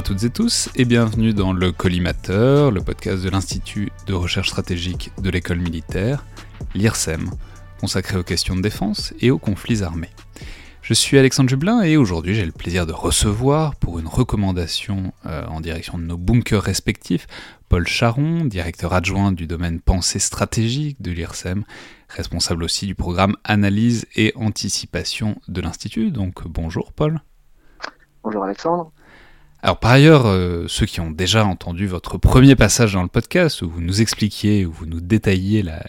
à toutes et tous et bienvenue dans le Collimateur, le podcast de l'Institut de recherche stratégique de l'école militaire, l'IRSEM, consacré aux questions de défense et aux conflits armés. Je suis Alexandre Jublin et aujourd'hui j'ai le plaisir de recevoir pour une recommandation euh, en direction de nos bunkers respectifs Paul Charon, directeur adjoint du domaine pensée stratégique de l'IRSEM, responsable aussi du programme analyse et anticipation de l'Institut. Donc bonjour Paul. Bonjour Alexandre. Alors par ailleurs, euh, ceux qui ont déjà entendu votre premier passage dans le podcast, où vous nous expliquiez, où vous nous détailliez la,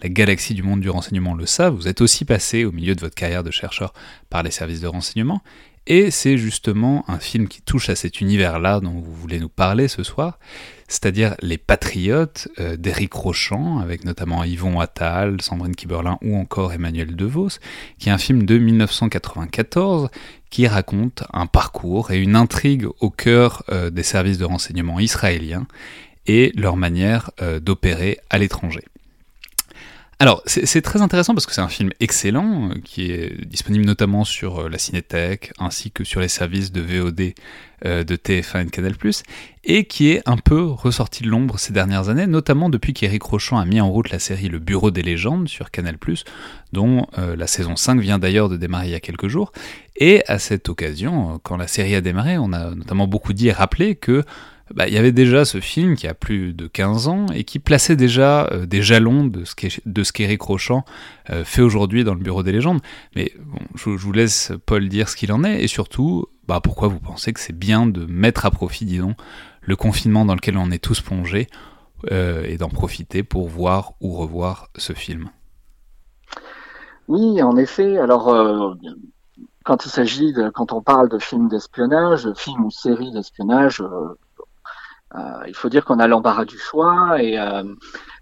la galaxie du monde du renseignement le savent, vous êtes aussi passé au milieu de votre carrière de chercheur par les services de renseignement, et c'est justement un film qui touche à cet univers-là dont vous voulez nous parler ce soir, c'est-à-dire Les Patriotes euh, d'Éric Rochant, avec notamment Yvon Attal, Sandrine Kiberlin ou encore Emmanuel DeVos, qui est un film de 1994 qui raconte un parcours et une intrigue au cœur euh, des services de renseignement israéliens et leur manière euh, d'opérer à l'étranger. Alors, c'est très intéressant parce que c'est un film excellent, euh, qui est disponible notamment sur euh, la Cinétech, ainsi que sur les services de VOD euh, de TF1 et de Canal+, et qui est un peu ressorti de l'ombre ces dernières années, notamment depuis qu'Éric Rochant a mis en route la série Le Bureau des légendes sur Canal+, dont la saison 5 vient d'ailleurs de démarrer il y a quelques jours. Et à cette occasion, quand la série a démarré, on a notamment beaucoup dit et rappelé que bah, il y avait déjà ce film qui a plus de 15 ans et qui plaçait déjà euh, des jalons de ce qu'Éric Rochant euh, fait aujourd'hui dans le Bureau des légendes. Mais bon, je, vous laisse Paul dire ce qu'il en est et surtout bah, pourquoi vous pensez que c'est bien de mettre à profit, disons, le confinement dans lequel on est tous plongés euh, et d'en profiter pour voir ou revoir ce film? Oui, en effet. Alors, quand il s'agit de, quand on parle de films d'espionnage, films ou séries d'espionnage, il faut dire qu'on a l'embarras du choix et, euh,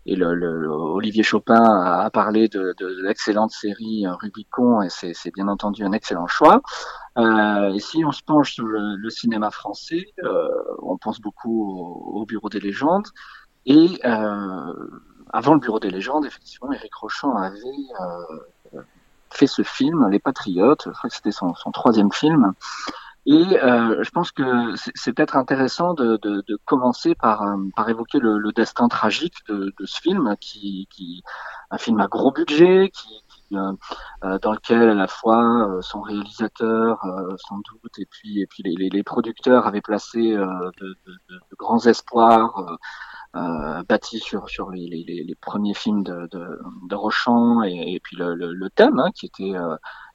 et le, le, Olivier Chopin a parlé de, de, l'excellente série Rubicon et c'est bien entendu un excellent choix. Euh, et si on se penche sur le, cinéma français, euh, on pense beaucoup au, Bureau des légendes. Et euh, avant le Bureau des légendes, effectivement, Eric Rochant avait euh, fait ce film, Les Patriotes. C'était son, son, troisième film. Et euh, je pense que c'est peut-être intéressant de, de, de, commencer par, euh, par évoquer le, le destin tragique de, de, ce film, qui, qui un film à gros budget, qui, euh, euh dans lequel à la fois euh, son réalisateur, sans doute, et puis et puis les, les, producteurs avaient placé de, de, grands espoirs. Euh, bâtis sur sur les, les, les, premiers films de, de, de Rochant et, et puis le, le, le thème hein, qui était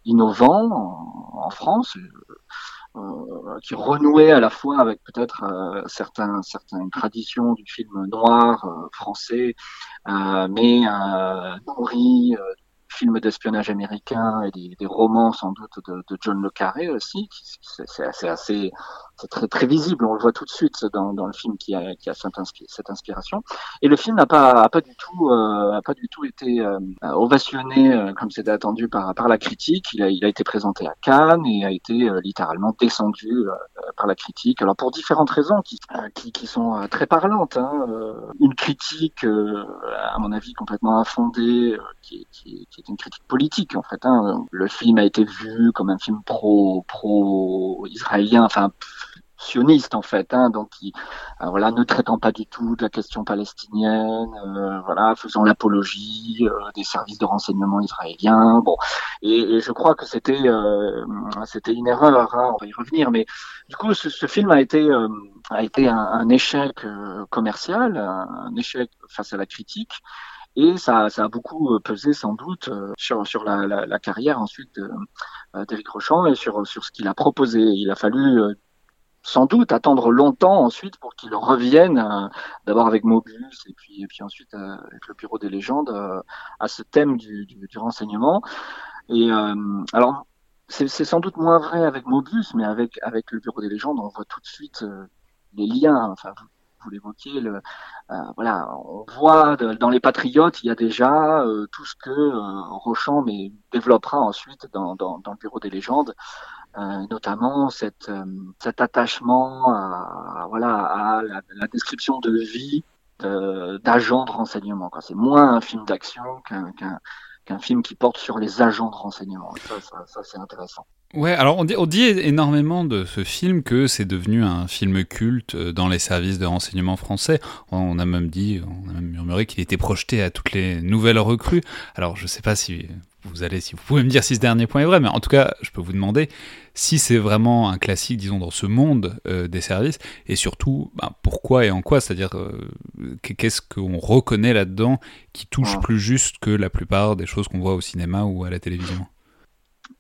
innovant en, en France euh, qui renouait à la fois avec peut-être euh, certains, certaines traditions du film noir euh, français, mais nourri films d'espionnage américain et des, des, romans sans doute de, de John le Carré aussi. C'est assez c'est très, très visible, on le voit tout de suite dans, dans le film qui a, qui a cette, inspiration. Et le film n'a pas, pas du tout, euh, pas du tout été euh, ovationné euh, comme c'était attendu par, par la critique. Il a, il a été présenté à Cannes et a été euh, littéralement descendu par la critique. Alors pour différentes raisons qui, qui, qui sont très parlantes. Hein. Une critique, à mon avis, complètement infondée, qui, qui, qui, est une critique politique en fait. Hein. Le film a été vu comme un film pro pro israélien, enfin sioniste en fait, hein, donc qui, euh, voilà, ne traitant pas du tout de la question palestinienne, euh, voilà, faisant l'apologie des services de renseignement israéliens. Bon, et, je crois que c'était c'était une erreur, hein, on va y revenir, mais du coup, ce, film a été a été un, échec commercial, un, échec face à la critique. Et ça, ça a beaucoup pesé sans doute sur, sur la, la, la carrière ensuite d'Éric Rochant et sur, sur ce qu'il a proposé. Il a fallu sans doute attendre longtemps ensuite pour qu'il revienne, euh, d'abord avec Mobius et puis, et puis ensuite euh, avec le Bureau des légendes, euh, à ce thème du, du, renseignement. Et alors, c'est sans doute moins vrai avec Mobius, mais avec, avec le Bureau des légendes, on voit tout de suite les liens. Enfin, vous, vous l'évoquiez, voilà, on voit dans les Patriotes, il y a déjà tout ce que mais développera ensuite dans, dans le Bureau des légendes. Euh, notamment cette, euh, cet attachement à, voilà, à la, description de vie d'agents de, renseignement. C'est moins un film d'action qu'un film qui porte sur les agents de renseignement. Ça, ça, ça c'est intéressant. Ouais, alors on dit, on dit énormément de ce film que c'est devenu un film culte euh, dans les services de renseignement français. On a même dit, on a même murmuré qu'il était projeté à toutes les nouvelles recrues. Alors je sais pas si vous allez, si vous pouvez me dire si ce dernier point est vrai, mais en tout cas, je peux vous demander si c'est vraiment un classique, disons, dans ce monde euh, des services, et surtout, ben, pourquoi et en quoi, c'est-à-dire, euh, qu'est-ce qu'on reconnaît là-dedans qui touche plus juste que la plupart des choses qu'on voit au cinéma ou à la télévision?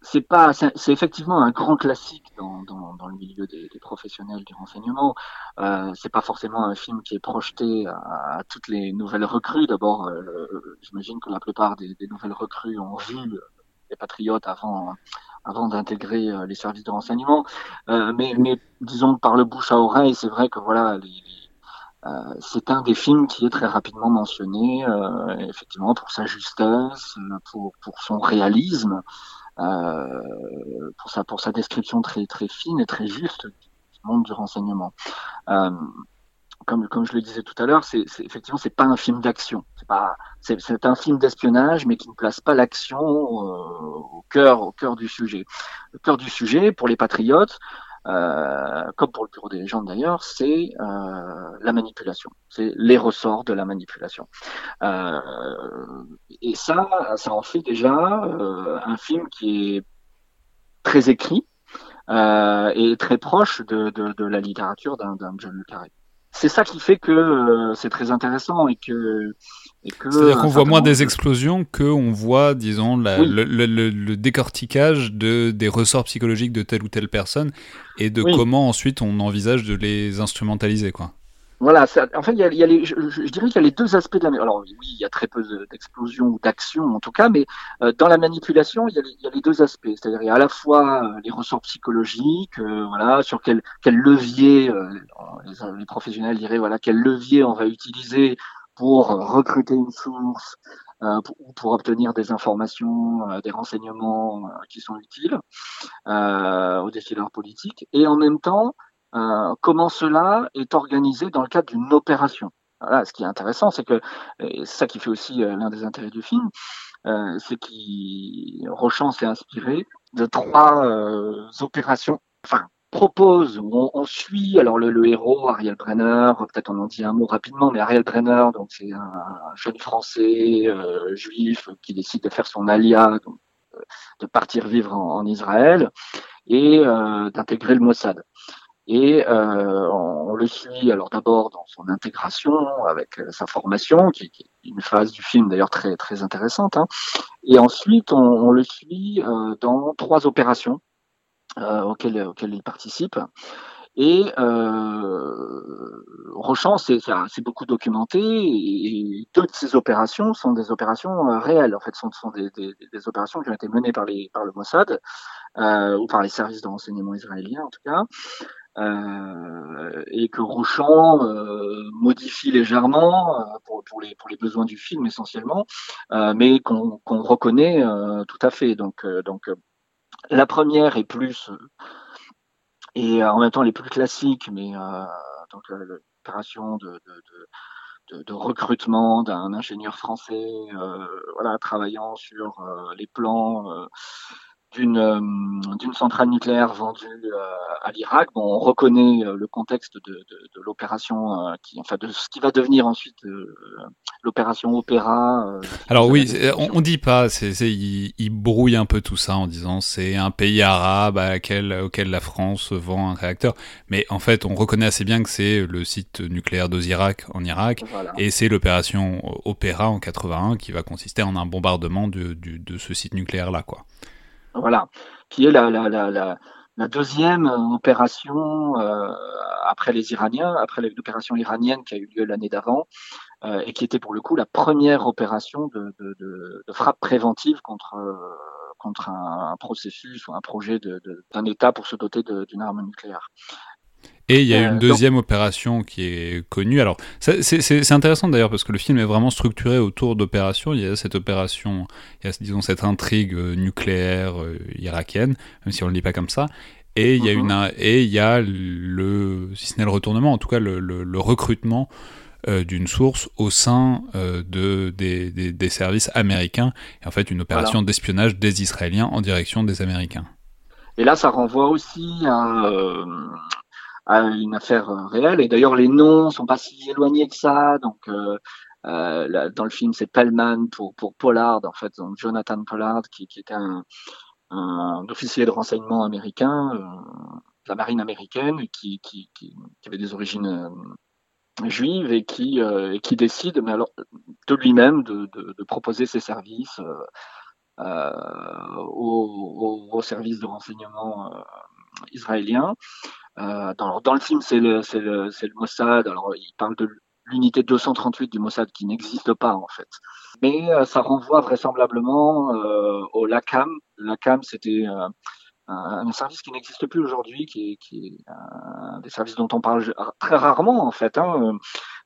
C'est pas, c'est effectivement un grand classique dans, dans, dans le milieu des, des, professionnels du renseignement. Euh, c'est pas forcément un film qui est projeté à, à toutes les nouvelles recrues. D'abord, euh, j'imagine que la plupart des, des, nouvelles recrues ont vu les Patriotes avant, avant d'intégrer euh, les services de renseignement. Euh, mais, mais disons par le bouche à oreille, c'est vrai que voilà, les, euh, c'est un des films qui est très rapidement mentionné, euh, effectivement pour sa justesse, pour, pour son réalisme. Euh, pour sa pour sa description très très fine et très juste du monde du renseignement. Euh, comme, comme je le disais tout à l'heure, c'est effectivement c'est pas un film d'action, c'est pas c'est un film d'espionnage, mais qui ne place pas l'action euh, au cœur au cœur du sujet. Le cœur du sujet pour les patriotes, comme pour le Bureau des légendes d'ailleurs, c'est euh, la manipulation, c'est les ressorts de la manipulation. Euh, et ça, ça en fait déjà un film qui est très écrit et très proche de, de, de la littérature d'un John le Carré c'est ça qui fait que euh, c'est très intéressant et que. C'est-à-dire qu'on voit moins des explosions qu'on voit, disons, le, le, le, décortiquage de, des ressorts psychologiques de telle ou telle personne et de comment ensuite on envisage de les instrumentaliser, quoi. Voilà, en fait, il y a, il y a les, je, dirais qu'il y a les deux aspects de la. Alors oui, il y a très peu d'explosions ou d'actions en tout cas, mais euh, dans la manipulation, il y, a les, il y, a les, deux aspects. C'est-à-dire, il y a à la fois euh, les ressorts psychologiques, euh, voilà, sur quel, quel levier les, les, professionnels diraient, voilà, quel levier on va utiliser pour recruter une source ou pour, obtenir des informations, des renseignements qui sont utiles aux décideurs politiques, et en même temps euh, comment cela est organisé dans le cadre d'une opération. Voilà, ce qui est intéressant, c'est que c'est ça qui fait aussi euh, l'un des intérêts du film, euh, c'est qu'il Rochant s'est inspiré de trois euh, opérations, propose, on, on, suit alors le, le, héros Ariel Brenner, peut-être on en dit un mot rapidement, mais Ariel Brenner, donc c'est un, jeune Français euh, juif qui décide de faire son alia, donc, de partir vivre en, en Israël et d'intégrer le Mossad. Et euh, on, le suit alors d'abord dans son intégration avec euh, sa formation, qui, qui, est une phase du film d'ailleurs très très intéressante. Hein. Et ensuite, on, on le suit euh, dans trois opérations euh, auxquelles, auxquelles il participe. Et euh, Rochant c'est beaucoup documenté et, deux de ces opérations sont des opérations euh, réelles. En fait, sont, sont des, des, des, opérations qui ont été menées par, les, par le Mossad euh, ou par les services de renseignement israéliens en tout cas. Euh, et que Rochant euh, modifie légèrement euh, pour, pour, les, pour les besoins du film essentiellement, mais qu'on qu'on reconnaît tout à fait. Donc, donc la première est plus et en même temps les plus classiques, mais donc l'opération de, de, de, de, recrutement d'un ingénieur français, voilà, travaillant sur les plans d'une d'une centrale nucléaire vendue à l'Irak. Bon, on reconnaît le contexte de, de, de l'opération, qui, enfin de ce qui va devenir ensuite l'opération Opéra. Alors oui, on, on, dit pas, c'est, il, il, brouille un peu tout ça en disant c'est un pays arabe à laquelle, auquel la France vend un réacteur, mais en fait on reconnaît assez bien que c'est le site nucléaire d'Ozirak en Irak, et c'est l'opération Opéra en 81 qui va consister en un bombardement de, de, de ce site nucléaire là, quoi. Voilà, qui est la, la, la, la, deuxième opération euh, après les Iraniens, après l'opération iranienne qui a eu lieu l'année d'avant, euh, et qui était pour le coup la première opération de, de, de, de frappe préventive contre, euh, contre un, un, processus ou un projet d'un État pour se doter d'une arme nucléaire. Et il y a une deuxième donc... opération qui est connue. Alors, c'est intéressant d'ailleurs parce que le film est vraiment structuré autour d'opérations. Il y a cette opération, il y a disons cette intrigue nucléaire euh, irakienne, même si on le dit pas comme ça. Et il y a une et il y a le si ce n'est le retournement, en tout cas le, le, le recrutement euh, d'une source au sein euh, de des, des, des, services américains. Et en fait, une opération voilà. d'espionnage des Israéliens en direction des Américains. Et là, ça renvoie aussi à euh, à une affaire euh, réelle. Et d'ailleurs, les noms sont pas si éloignés que ça. Donc, euh, euh, dans le film, c'est Pellman pour, pour Pollard, en fait, donc Jonathan Pollard, qui, était un, officier de renseignement américain, euh, de la marine américaine, qui, qui, avait des origines euh, juives et qui, euh, et qui décide, mais alors de lui-même, de, de, proposer ses services aux, aux, services de renseignement israélien. Euh, dans, le film, c'est le, Mossad. Alors, il parle de l'unité 238 du Mossad qui n'existe pas en fait. Mais euh, ça renvoie vraisemblablement euh, au LACAM. LACAM, c'était un, service qui n'existe plus aujourd'hui, qui qui est des services dont on parle très rarement en fait. Hein,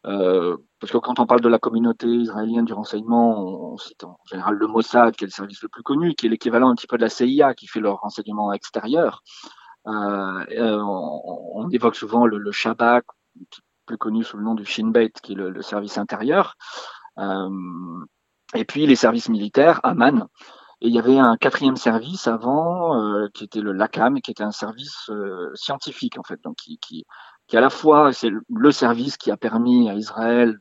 parce que quand on parle de la communauté israélienne du renseignement, on, on cite en général le Mossad, qui est le service le plus connu, qui est l'équivalent un petit peu de la CIA, qui fait leur renseignement extérieur. Euh, on, on, évoque souvent le, le Shabak, plus connu sous le nom du Shin Bet, qui est le, service intérieur. Euh, et puis les services militaires, Aman. Et il y avait un quatrième service avant, euh, qui était le LACAM, qui était un service euh, scientifique en fait, donc qui, qui, qui à la fois c'est le service qui a permis à Israël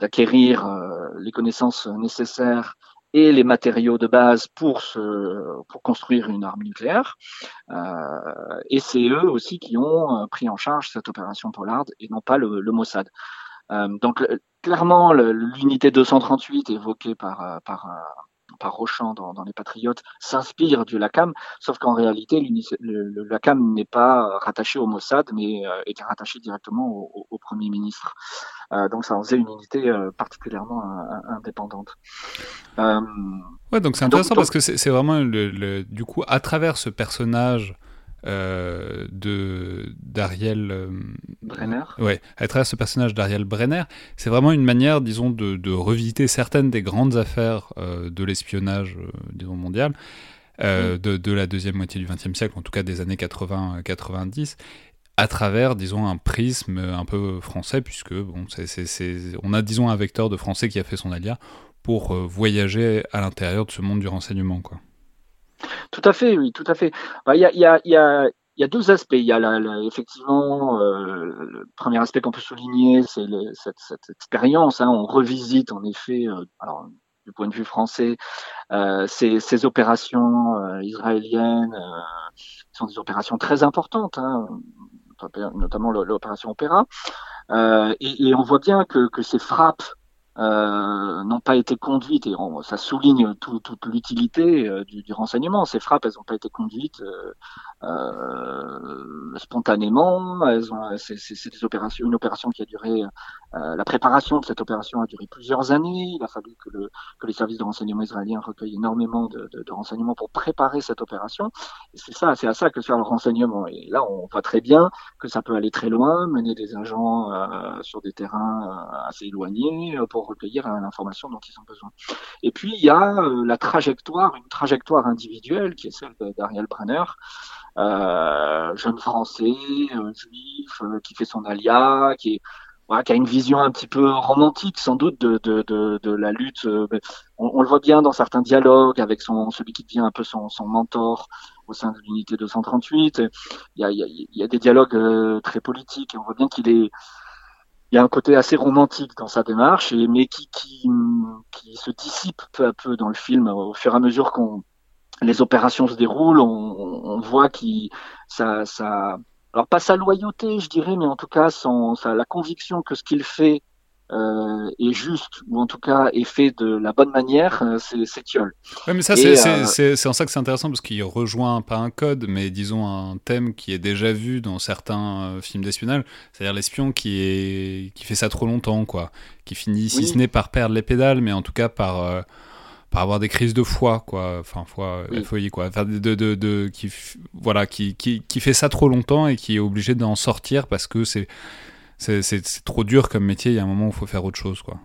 d'acquérir euh, les connaissances nécessaires et les matériaux de base pour se, pour construire une arme nucléaire. Euh, et c'est eux aussi qui ont euh, pris en charge cette opération Pollard et non pas le, le Mossad. Euh, donc clairement, l'unité 238 évoquée par, euh, par, euh, par Rochant dans, dans, les Patriotes s'inspire du LACAM, sauf qu'en réalité, le, le, LACAM n'est pas rattaché au Mossad, mais euh, était rattaché directement au, au Premier ministre. Euh, donc ça en faisait une unité euh, particulièrement indépendante. ouais, donc c'est intéressant donc, parce que c'est vraiment le, le, du coup à travers ce personnage euh, de d'Ariel euh, Brenner. Ouais, à travers ce personnage d'Ariel Brenner, c'est vraiment une manière, disons, de, de, revisiter certaines des grandes affaires euh, de l'espionnage, disons, mondial. Mm. de, de, la deuxième moitié du XXe siècle, en tout cas des années 80-90, à travers, disons, un prisme un peu français, puisque bon, c'est, c'est, on a, disons, un vecteur de français qui a fait son alia pour voyager à l'intérieur de ce monde du renseignement, quoi. Tout à fait, oui, tout à fait. Il y a, deux aspects. Il y a effectivement euh, le premier aspect qu'on peut souligner, c'est cette, expérience. Hein, on revisite en effet, euh, du point de vue français, euh, ces, opérations israéliennes sont des opérations très importantes, hein, notamment l'opération Opéra. Et, on voit bien que ces frappes euh, n'ont pas été conduites, et on, ça souligne tout, toute l'utilité euh, du, du, renseignement. Ces frappes, elles n'ont pas été conduites euh, euh spontanément. C'est, une opération qui a duré, euh, la préparation de cette opération a duré plusieurs années. Il a fallu que, le, que les services de renseignement israéliens recueillent énormément de, de, de renseignements pour préparer cette opération. C'est ça, c'est à ça que sert le renseignement. Et là, on voit très bien que ça peut aller très loin, mener des agents sur des terrains assez éloignés pour recueillir l'information dont ils ont besoin. Et puis il y a euh, la trajectoire, une trajectoire individuelle qui est celle d'Ariel Brenner, euh, jeune français, euh, juif, qui fait son alia, qui a une vision un petit peu romantique sans doute de, la lutte. On, le voit bien dans certains dialogues avec son celui qui devient un peu son, mentor, au sein de l'unité 238. Il y a, il y a, des dialogues très politiques. Et on voit bien qu'il est il y a un côté assez romantique dans sa démarche, mais qui, qui, qui se dissipe peu à peu dans le film. Au fur et à mesure qu'on les opérations se déroulent, on, voit qu'il ça, ça, alors pas sa loyauté, je dirais, mais en tout cas son, sa, la conviction que ce qu'il fait euh, est juste ou en tout cas est fait de la bonne manière, euh, c'est Thiol. Ouais, mais ça euh, c'est en ça que c'est intéressant parce qu'il rejoint pas un code, mais disons un thème qui est déjà vu dans certains films d'espionnage, c'est-à-dire l'espion qui est qui fait ça trop longtemps, quoi, qui finit si ce n'est par perdre les pédales, mais en tout cas par par avoir des crises de foi, quoi, enfin foi, oui. folie, quoi, enfin, de, de, de, qui voilà, qui, qui, qui fait ça trop longtemps et qui est obligé d'en sortir parce que c'est c'est trop dur comme métier. Il y a un moment où il faut faire autre chose, quoi.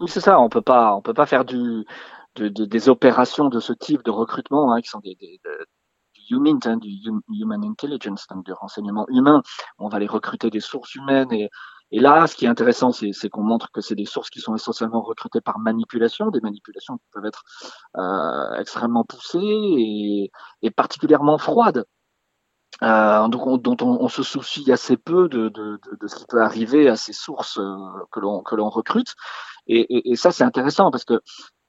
Oui, c'est ça. On peut pas, on peut pas faire des opérations de ce type de recrutement hein, qui sont des, du human, hein, du human intelligence, donc du renseignement humain. On va les recruter des sources humaines et là, ce qui est intéressant, c'est qu'on montre que c'est des sources qui sont essentiellement recrutées par manipulation, des manipulations qui peuvent être euh, extrêmement poussées et particulièrement froides. Euh, donc on, dont on, se soucie assez peu de, de, de, ce qui peut arriver à ces sources euh, que l'on que l'on recrute. Et, et, et ça, c'est intéressant parce que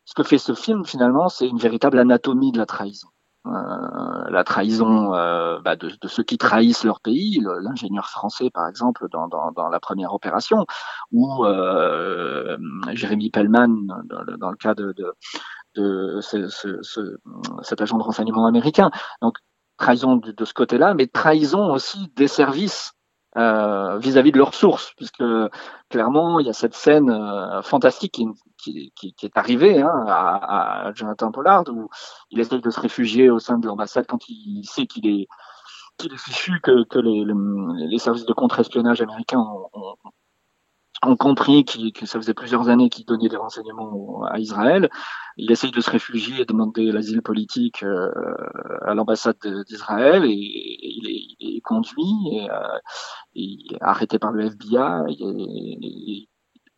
ce que fait ce film finalement, c'est une véritable anatomie de la trahison. Euh, la trahison euh, bah, de, de, ceux qui trahissent leur pays, l'ingénieur français par exemple dans, dans, dans, la première opération, ou euh, Jérémy Pellman dans, dans, le cas de, de, de ce, ce, ce, cet agent de renseignement américain. Trahison de, ce côté-là, mais trahison aussi des services euh, vis-à-vis -vis de leurs sources, puisque clairement il y a cette scène euh, fantastique qui, est arrivée hein, à, Jonathan Pollard où il essaye de se réfugier au sein de l'ambassade quand il sait qu'il est fichu que, les, services de contre-espionnage américains ont, ont compris que ça faisait plusieurs années qu'il donnait des renseignements à Israël. Il essaye de se réfugier et demander l'asile politique euh, à l'ambassade d'Israël et, il, est, il, est, conduit et, euh, arrêté par le FBI et, et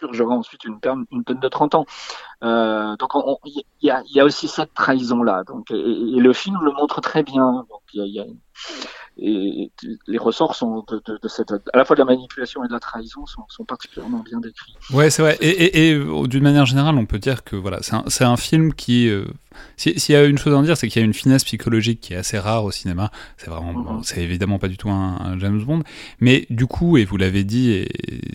purgera ensuite une peine, une peine de 30 ans. Euh, donc il y a, y a, aussi cette trahison là. Donc et, le film le montre très bien. Donc il y a, y a et les ressorts sont de, de, de, cette, à la fois de la manipulation et de la trahison sont, sont particulièrement bien décrits. Ouais, c'est vrai. Et, et, et d'une manière générale, on peut dire que voilà, c'est un, un, film qui, euh, s'il y a une chose à en dire, c'est qu'il y a une finesse psychologique qui est assez rare au cinéma. C'est vraiment, mm -hmm. bon, c'est évidemment pas du tout un, un, James Bond, mais du coup, et vous l'avez dit,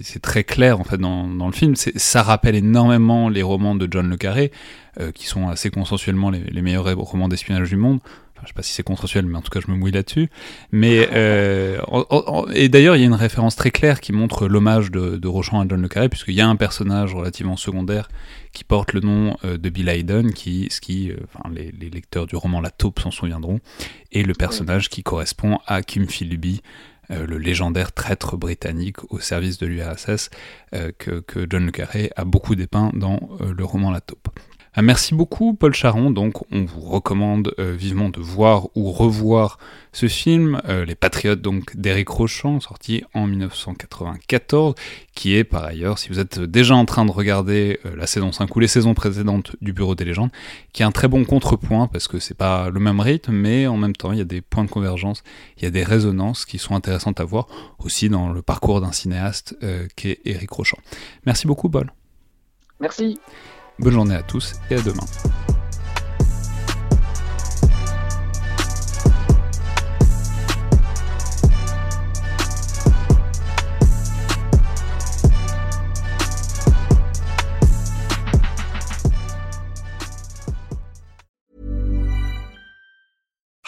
c'est très clair en fait dans, dans le film, ça rappelle énormément les romans de John le Carré, euh, qui sont assez consensuellement les, les meilleurs romans d'espionnage du monde. Enfin, je sais pas si c'est consensuel, mais en tout cas, je me mouille là-dessus. Mais euh, et d'ailleurs, il y a une référence très claire qui montre l'hommage de, de Rochon à John le Carré, puisqu'il y a un personnage relativement secondaire qui porte le nom euh, de Bill Hayden, qui, ce qui, euh, les, lecteurs du roman La Taupe s'en souviendront, et le personnage qui correspond à Kim Philby, le légendaire traître britannique au service de l'URSS que, que, John le Carré a beaucoup dépeint dans le roman La Taupe. Euh, merci beaucoup Paul Charon, donc on vous recommande euh, vivement de voir ou revoir ce film, euh, Les Patriotes donc d'Éric Rochant, sorti en 1994, qui est par ailleurs, si vous êtes déjà en train de regarder euh, la saison 5 ou les saisons précédentes du Bureau des légendes, qui est un très bon contrepoint parce que c'est pas le même rythme, mais en même temps il y a des points de convergence, il y a des résonances qui sont intéressantes à voir aussi dans le parcours d'un cinéaste euh, qui est Éric Rochant. Merci beaucoup Paul. Merci. Bonne journée à tous et à demain.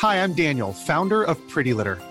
Hi, I'm Daniel, founder of Pretty Litter.